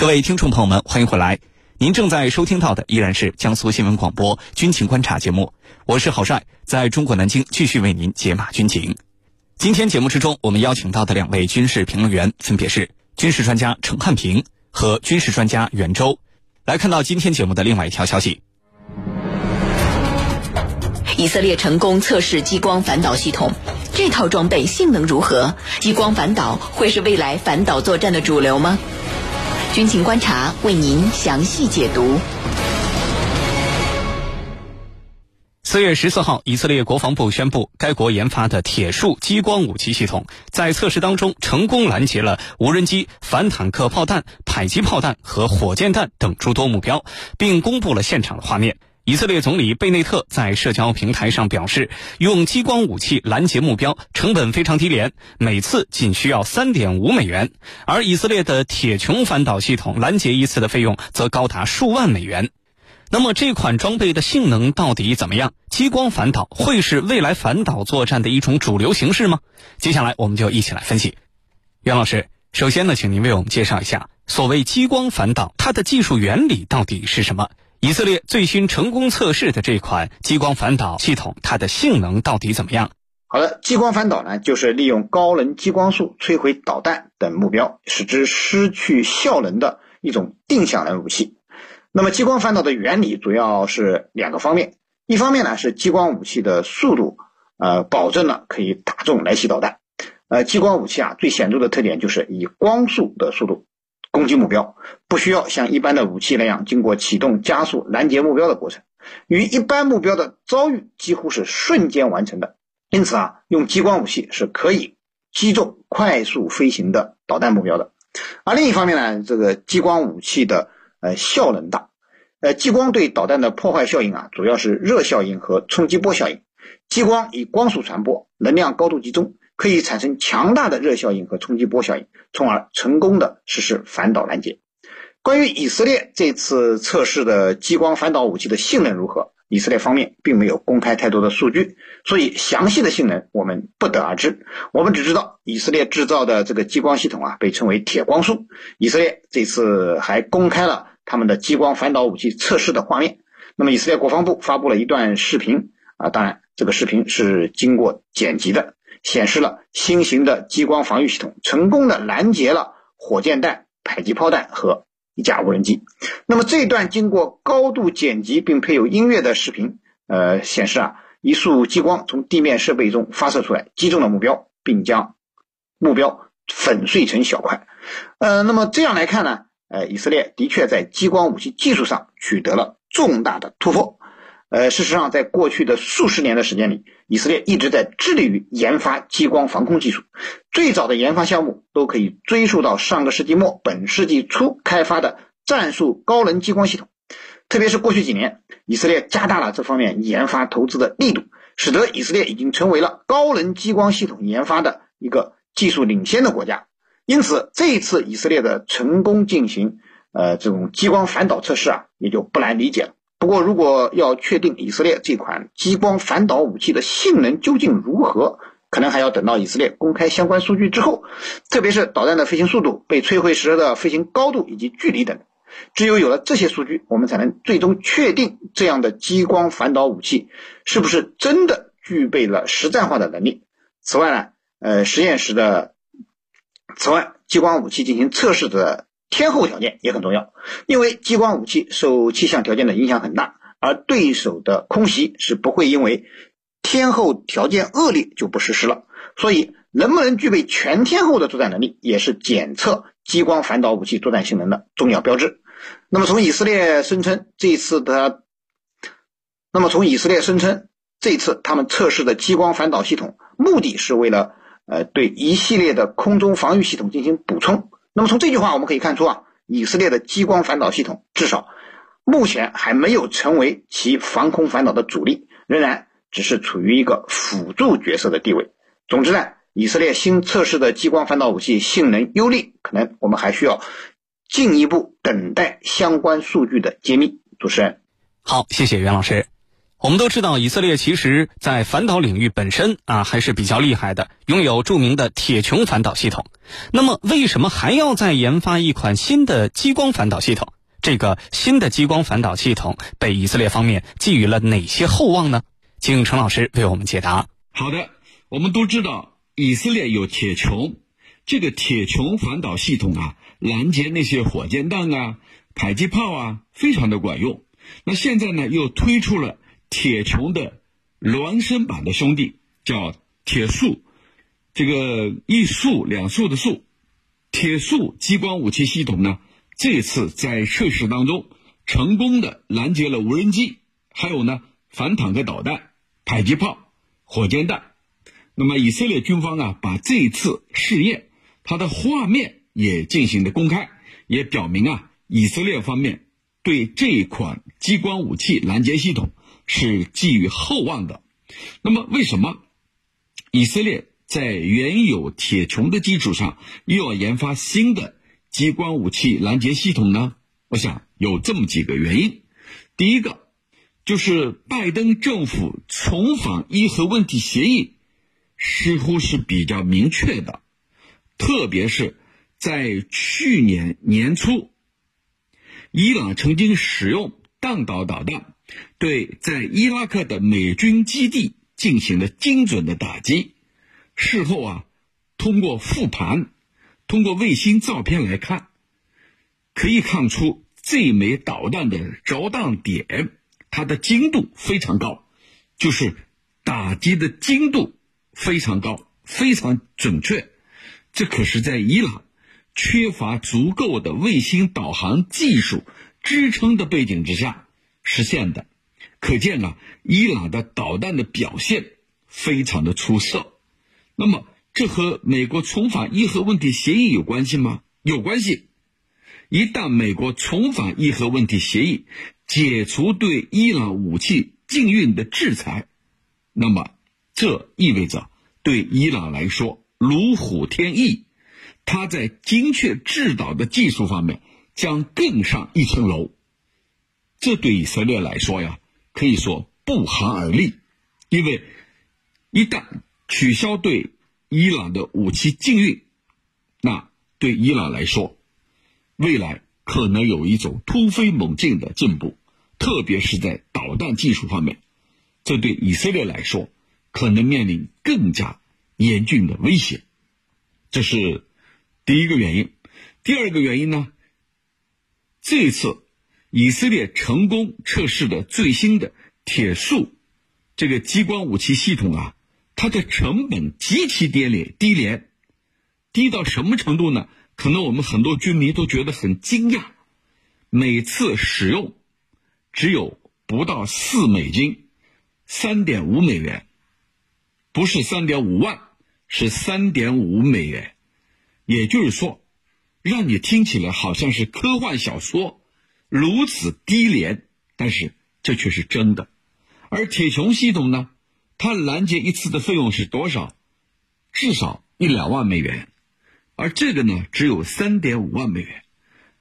各位听众朋友们，欢迎回来。您正在收听到的依然是江苏新闻广播《军情观察》节目，我是郝帅，在中国南京继续为您解码军情。今天节目之中，我们邀请到的两位军事评论员分别是军事专家陈汉平和军事专家袁周。来看到今天节目的另外一条消息：以色列成功测试激光反导系统，这套装备性能如何？激光反导会是未来反导作战的主流吗？军情观察为您详细解读。四月十四号，以色列国防部宣布，该国研发的铁树激光武器系统在测试当中成功拦截了无人机、反坦克炮弹、迫击炮弹和火箭弹等诸多目标，并公布了现场的画面。以色列总理贝内特在社交平台上表示，用激光武器拦截目标成本非常低廉，每次仅需要三点五美元。而以色列的铁穹反导系统拦截一次的费用则高达数万美元。那么这款装备的性能到底怎么样？激光反导会是未来反导作战的一种主流形式吗？接下来我们就一起来分析。袁老师，首先呢，请您为我们介绍一下所谓激光反导，它的技术原理到底是什么？以色列最新成功测试的这款激光反导系统，它的性能到底怎么样？好的，激光反导呢，就是利用高能激光束摧毁导弹等目标，使之失去效能的一种定向能武器。那么，激光反导的原理主要是两个方面，一方面呢是激光武器的速度，呃，保证了可以打中来袭导弹。呃，激光武器啊，最显著的特点就是以光速的速度。攻击目标不需要像一般的武器那样经过启动、加速、拦截目标的过程，与一般目标的遭遇几乎是瞬间完成的。因此啊，用激光武器是可以击中快速飞行的导弹目标的。而另一方面呢，这个激光武器的呃效能大，呃，激光对导弹的破坏效应啊，主要是热效应和冲击波效应。激光以光速传播，能量高度集中。可以产生强大的热效应和冲击波效应，从而成功的实施反导拦截。关于以色列这次测试的激光反导武器的性能如何，以色列方面并没有公开太多的数据，所以详细的性能我们不得而知。我们只知道以色列制造的这个激光系统啊，被称为铁光束。以色列这次还公开了他们的激光反导武器测试的画面。那么以色列国防部发布了一段视频啊，当然这个视频是经过剪辑的。显示了新型的激光防御系统成功的拦截了火箭弹、迫击炮弹和一架无人机。那么这段经过高度剪辑并配有音乐的视频，呃，显示啊，一束激光从地面设备中发射出来，击中了目标，并将目标粉碎成小块。呃，那么这样来看呢，呃，以色列的确在激光武器技术上取得了重大的突破。呃，事实上，在过去的数十年的时间里，以色列一直在致力于研发激光防空技术。最早的研发项目都可以追溯到上个世纪末、本世纪初开发的战术高能激光系统。特别是过去几年，以色列加大了这方面研发投资的力度，使得以色列已经成为了高能激光系统研发的一个技术领先的国家。因此，这一次以色列的成功进行呃这种激光反导测试啊，也就不难理解了。不过，如果要确定以色列这款激光反导武器的性能究竟如何，可能还要等到以色列公开相关数据之后，特别是导弹的飞行速度、被摧毁时的飞行高度以及距离等。只有有了这些数据，我们才能最终确定这样的激光反导武器是不是真的具备了实战化的能力。此外呢，呃，实验室的此外，激光武器进行测试的。天候条件也很重要，因为激光武器受气象条件的影响很大，而对手的空袭是不会因为天候条件恶劣就不实施了。所以，能不能具备全天候的作战能力，也是检测激光反导武器作战性能的重要标志。那么，从以色列声称这一次的，那么从以色列声称这次他们测试的激光反导系统，目的是为了呃对一系列的空中防御系统进行补充。那么从这句话我们可以看出啊，以色列的激光反导系统至少目前还没有成为其防空反导的主力，仍然只是处于一个辅助角色的地位。总之呢，以色列新测试的激光反导武器性能优劣，可能我们还需要进一步等待相关数据的揭秘。主持人，好，谢谢袁老师。我们都知道，以色列其实在反导领域本身啊还是比较厉害的，拥有著名的铁穹反导系统。那么，为什么还要再研发一款新的激光反导系统？这个新的激光反导系统被以色列方面寄予了哪些厚望呢？请陈老师为我们解答。好的，我们都知道以色列有铁穹，这个铁穹反导系统啊，拦截那些火箭弹啊、迫击炮啊，非常的管用。那现在呢，又推出了。铁穹的孪生版的兄弟叫铁树，这个一树两树的树，铁树激光武器系统呢，这次在测试当中成功的拦截了无人机，还有呢反坦克导弹、迫击炮、火箭弹。那么以色列军方啊，把这次试验它的画面也进行了公开，也表明啊，以色列方面对这款激光武器拦截系统。是寄予厚望的。那么，为什么以色列在原有铁穹的基础上又要研发新的激光武器拦截系统呢？我想有这么几个原因。第一个就是拜登政府重返伊核问题协议似乎是比较明确的，特别是在去年年初，伊朗曾经使用弹道导弹。对在伊拉克的美军基地进行了精准的打击。事后啊，通过复盘，通过卫星照片来看，可以看出这枚导弹的着弹点，它的精度非常高，就是打击的精度非常高，非常准确。这可是在伊朗缺乏足够的卫星导航技术支撑的背景之下。实现的，可见啊，伊朗的导弹的表现非常的出色。那么，这和美国重返伊核问题协议有关系吗？有关系。一旦美国重返伊核问题协议，解除对伊朗武器禁运的制裁，那么这意味着对伊朗来说如虎添翼，它在精确制导的技术方面将更上一层楼。这对以色列来说呀，可以说不寒而栗，因为一旦取消对伊朗的武器禁运，那对伊朗来说，未来可能有一种突飞猛进的进步，特别是在导弹技术方面，这对以色列来说可能面临更加严峻的威胁。这是第一个原因。第二个原因呢，这次。以色列成功测试的最新的铁树这个激光武器系统啊，它的成本极其低廉，低廉低到什么程度呢？可能我们很多军迷都觉得很惊讶，每次使用只有不到四美金，三点五美元，不是三点五万，是三点五美元，也就是说，让你听起来好像是科幻小说。如此低廉，但是这却是真的。而铁穹系统呢，它拦截一次的费用是多少？至少一两万美元，而这个呢，只有三点五万美元，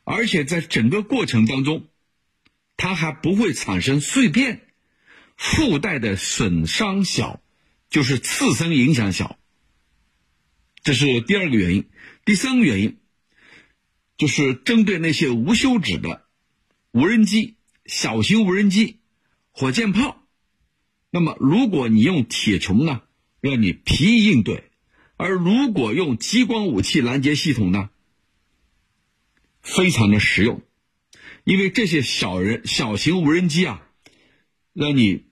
而且在整个过程当中，它还不会产生碎片，附带的损伤小，就是次生影响小。这是第二个原因。第三个原因，就是针对那些无休止的。无人机、小型无人机、火箭炮，那么如果你用铁穹呢，让你疲于应对；而如果用激光武器拦截系统呢，非常的实用，因为这些小人、小型无人机啊，让你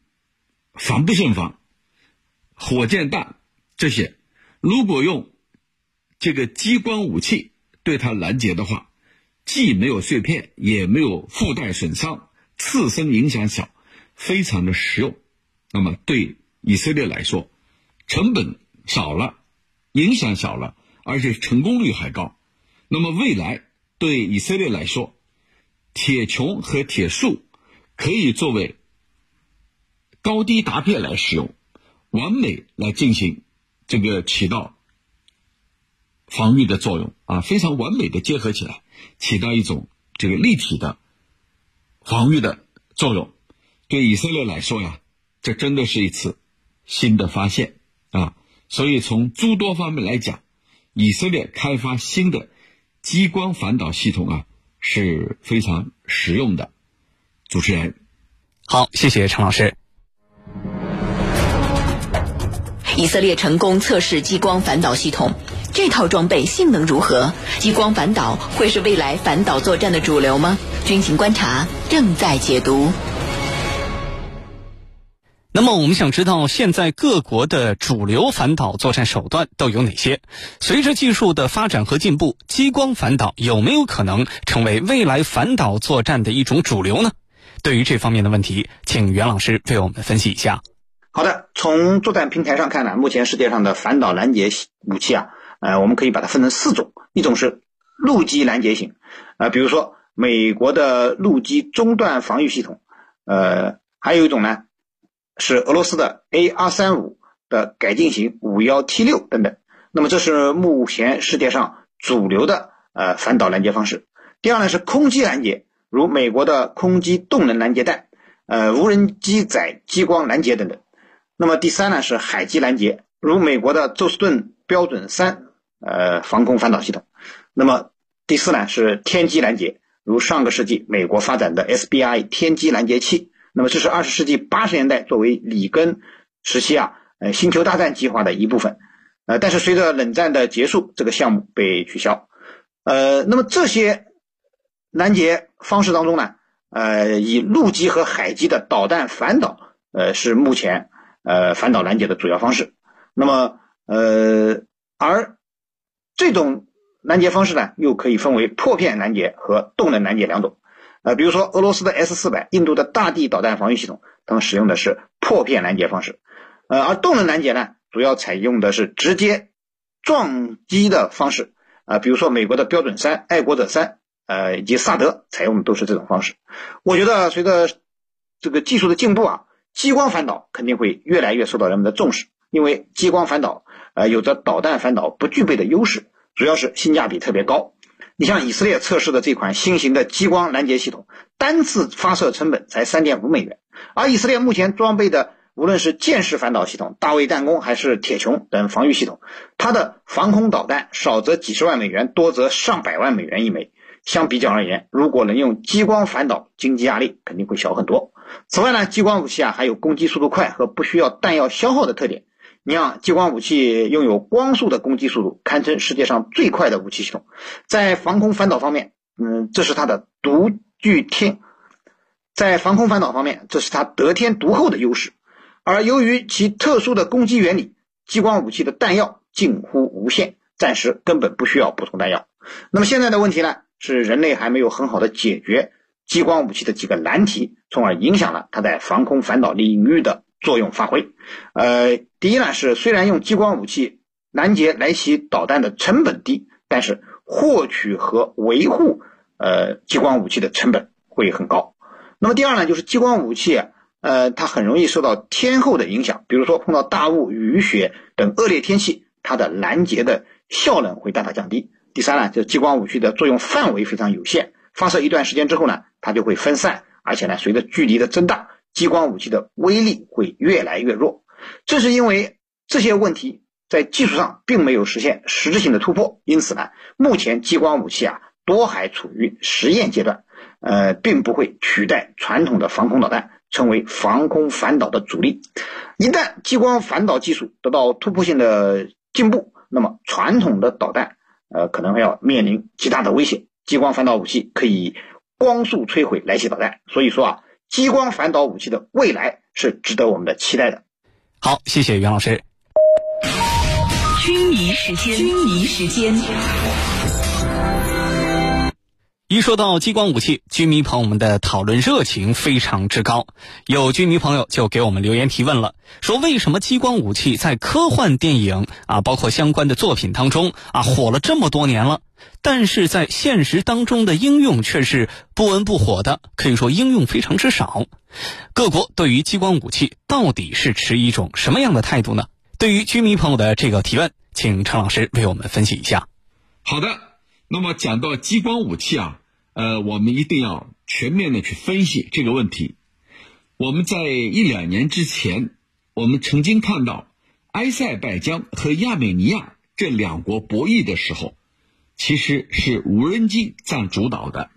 防不胜防。火箭弹这些，如果用这个激光武器对它拦截的话，既没有碎片，也没有附带损伤，次生影响小，非常的实用。那么对以色列来说，成本少了，影响小了，而且成功率还高。那么未来对以色列来说，铁穹和铁树可以作为高低搭配来使用，完美来进行这个起到防御的作用啊，非常完美的结合起来。起到一种这个立体的防御的作用，对以色列来说呀，这真的是一次新的发现啊！所以从诸多方面来讲，以色列开发新的激光反导系统啊是非常实用的。主持人，好，谢谢陈老师。以色列成功测试激光反导系统，这套装备性能如何？激光反导会是未来反导作战的主流吗？军情观察正在解读。那么，我们想知道现在各国的主流反导作战手段都有哪些？随着技术的发展和进步，激光反导有没有可能成为未来反导作战的一种主流呢？对于这方面的问题，请袁老师为我们分析一下。好的，从作战平台上看呢，目前世界上的反导拦截武器啊，呃，我们可以把它分成四种，一种是陆基拦截型，啊，比如说美国的陆基中段防御系统，呃，还有一种呢是俄罗斯的 A 二三五的改进型五幺 T 六等等。那么这是目前世界上主流的呃反导拦截方式。第二呢是空基拦截，如美国的空基动能拦截弹，呃，无人机载激光拦截等等。那么第三呢是海基拦截，如美国的宙斯盾标准三呃防空反导系统。那么第四呢是天基拦截，如上个世纪美国发展的 SBI 天基拦截器。那么这是二十世纪八十年代作为里根时期啊呃星球大战计划的一部分，呃但是随着冷战的结束，这个项目被取消。呃那么这些拦截方式当中呢，呃以陆基和海基的导弹反导呃是目前。呃，反导拦截的主要方式。那么，呃，而这种拦截方式呢，又可以分为破片拦截和动能拦截两种。呃，比如说俄罗斯的 S 四百、印度的大地导弹防御系统，它们使用的是破片拦截方式。呃，而动能拦截呢，主要采用的是直接撞击的方式。啊，比如说美国的标准三、爱国者三，呃，以及萨德采用的都是这种方式。我觉得随着这个技术的进步啊。激光反导肯定会越来越受到人们的重视，因为激光反导呃有着导弹反导不具备的优势，主要是性价比特别高。你像以色列测试的这款新型的激光拦截系统，单次发射成本才三点五美元，而以色列目前装备的无论是箭式反导系统大卫弹弓还是铁穹等防御系统，它的防空导弹少则几十万美元，多则上百万美元一枚。相比较而言，如果能用激光反导，经济压力肯定会小很多。此外呢，激光武器啊还有攻击速度快和不需要弹药消耗的特点。你像激光武器拥有光速的攻击速度，堪称世界上最快的武器系统。在防空反导方面，嗯，这是它的独具天，在防空反导方面，这是它得天独厚的优势。而由于其特殊的攻击原理，激光武器的弹药近乎无限，暂时根本不需要补充弹药。那么现在的问题呢？是人类还没有很好的解决激光武器的几个难题，从而影响了它在防空反导领域的作用发挥。呃，第一呢是虽然用激光武器拦截来袭导弹的成本低，但是获取和维护呃激光武器的成本会很高。那么第二呢就是激光武器呃它很容易受到天候的影响，比如说碰到大雾、雨雪等恶劣天气，它的拦截的效能会大大降低。第三呢，就是激光武器的作用范围非常有限，发射一段时间之后呢，它就会分散，而且呢，随着距离的增大，激光武器的威力会越来越弱。正是因为这些问题在技术上并没有实现实质性的突破，因此呢，目前激光武器啊多还处于实验阶段，呃，并不会取代传统的防空导弹，成为防空反导的主力。一旦激光反导技术得到突破性的进步，那么传统的导弹。呃，可能要面临极大的危险。激光反导武器可以光速摧毁来袭导弹，所以说啊，激光反导武器的未来是值得我们的期待的。好，谢谢袁老师。军迷时间，军迷时间。一说到激光武器，军迷朋友们的讨论热情非常之高。有军迷朋友就给我们留言提问了，说为什么激光武器在科幻电影啊，包括相关的作品当中啊火了这么多年了，但是在现实当中的应用却是不温不火的，可以说应用非常之少。各国对于激光武器到底是持一种什么样的态度呢？对于军迷朋友的这个提问，请陈老师为我们分析一下。好的。那么讲到激光武器啊，呃，我们一定要全面的去分析这个问题。我们在一两年之前，我们曾经看到埃塞拜疆和亚美尼亚这两国博弈的时候，其实是无人机占主导的。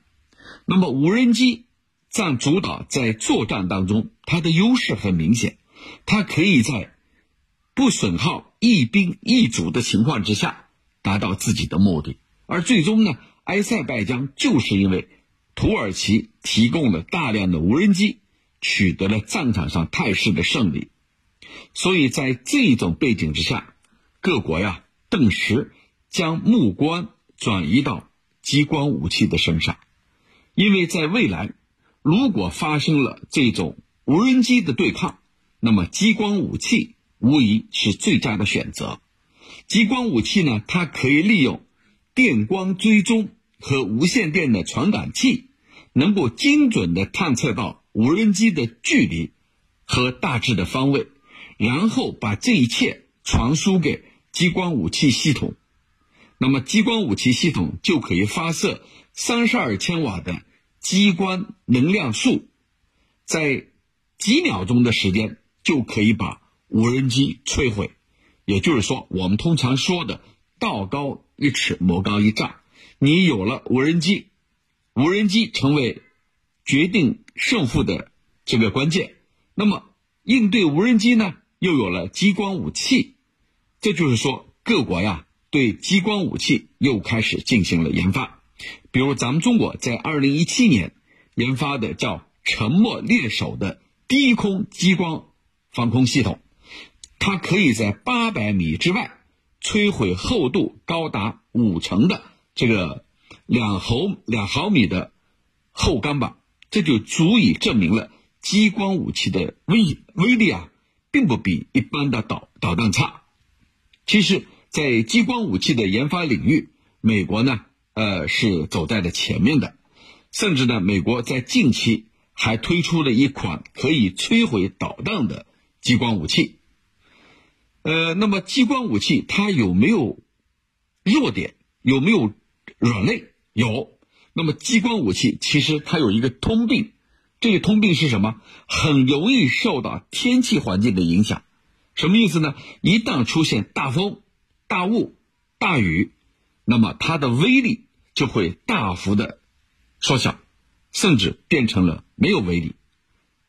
那么无人机占主导，在作战当中，它的优势很明显，它可以在不损耗一兵一卒的情况之下，达到自己的目的。而最终呢，埃塞拜疆就是因为土耳其提供了大量的无人机。取得了战场上态势的胜利，所以在这种背景之下，各国呀顿时将目光转移到激光武器的身上，因为在未来，如果发生了这种无人机的对抗，那么激光武器无疑是最佳的选择。激光武器呢，它可以利用电光追踪和无线电的传感器，能够精准的探测到。无人机的距离和大致的方位，然后把这一切传输给激光武器系统，那么激光武器系统就可以发射三十二千瓦的激光能量束，在几秒钟的时间就可以把无人机摧毁。也就是说，我们通常说的“道高一尺，魔高一丈”。你有了无人机，无人机成为决定。胜负的这个关键，那么应对无人机呢，又有了激光武器，这就是说各国呀对激光武器又开始进行了研发。比如咱们中国在二零一七年研发的叫“沉默猎手”的低空激光防空系统，它可以在八百米之外摧毁厚度高达五成的这个两毫两毫米的厚钢板。这就足以证明了激光武器的威威力啊，并不比一般的导导弹差。其实，在激光武器的研发领域，美国呢，呃，是走在了前面的。甚至呢，美国在近期还推出了一款可以摧毁导弹的激光武器。呃，那么激光武器它有没有弱点？有没有软肋？有。那么，激光武器其实它有一个通病，这个通病是什么？很容易受到天气环境的影响。什么意思呢？一旦出现大风、大雾、大雨，那么它的威力就会大幅的缩小，甚至变成了没有威力。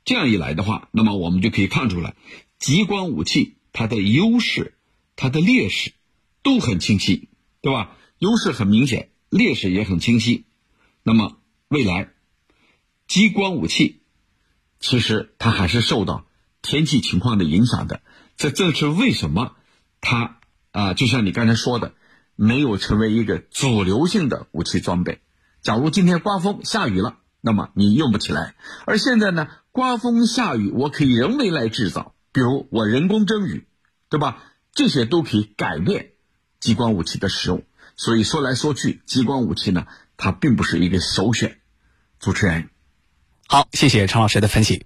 这样一来的话，那么我们就可以看出来，激光武器它的优势、它的劣势都很清晰，对吧？优势很明显，劣势也很清晰。那么未来，激光武器其实它还是受到天气情况的影响的。这正是为什么它啊，就像你刚才说的，没有成为一个主流性的武器装备。假如今天刮风下雨了，那么你用不起来。而现在呢，刮风下雨我可以人为来制造，比如我人工增雨，对吧？这些都可以改变激光武器的使用。所以说来说去，激光武器呢？它并不是一个首选。主持人，好，谢谢陈老师的分析。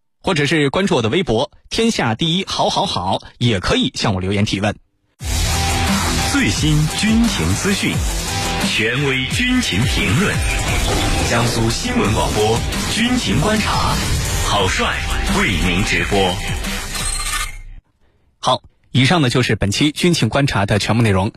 或者是关注我的微博“天下第一好好好”，也可以向我留言提问。最新军情资讯，权威军情评论，江苏新闻广播军情观察，郝帅为您直播。好，以上呢就是本期军情观察的全部内容。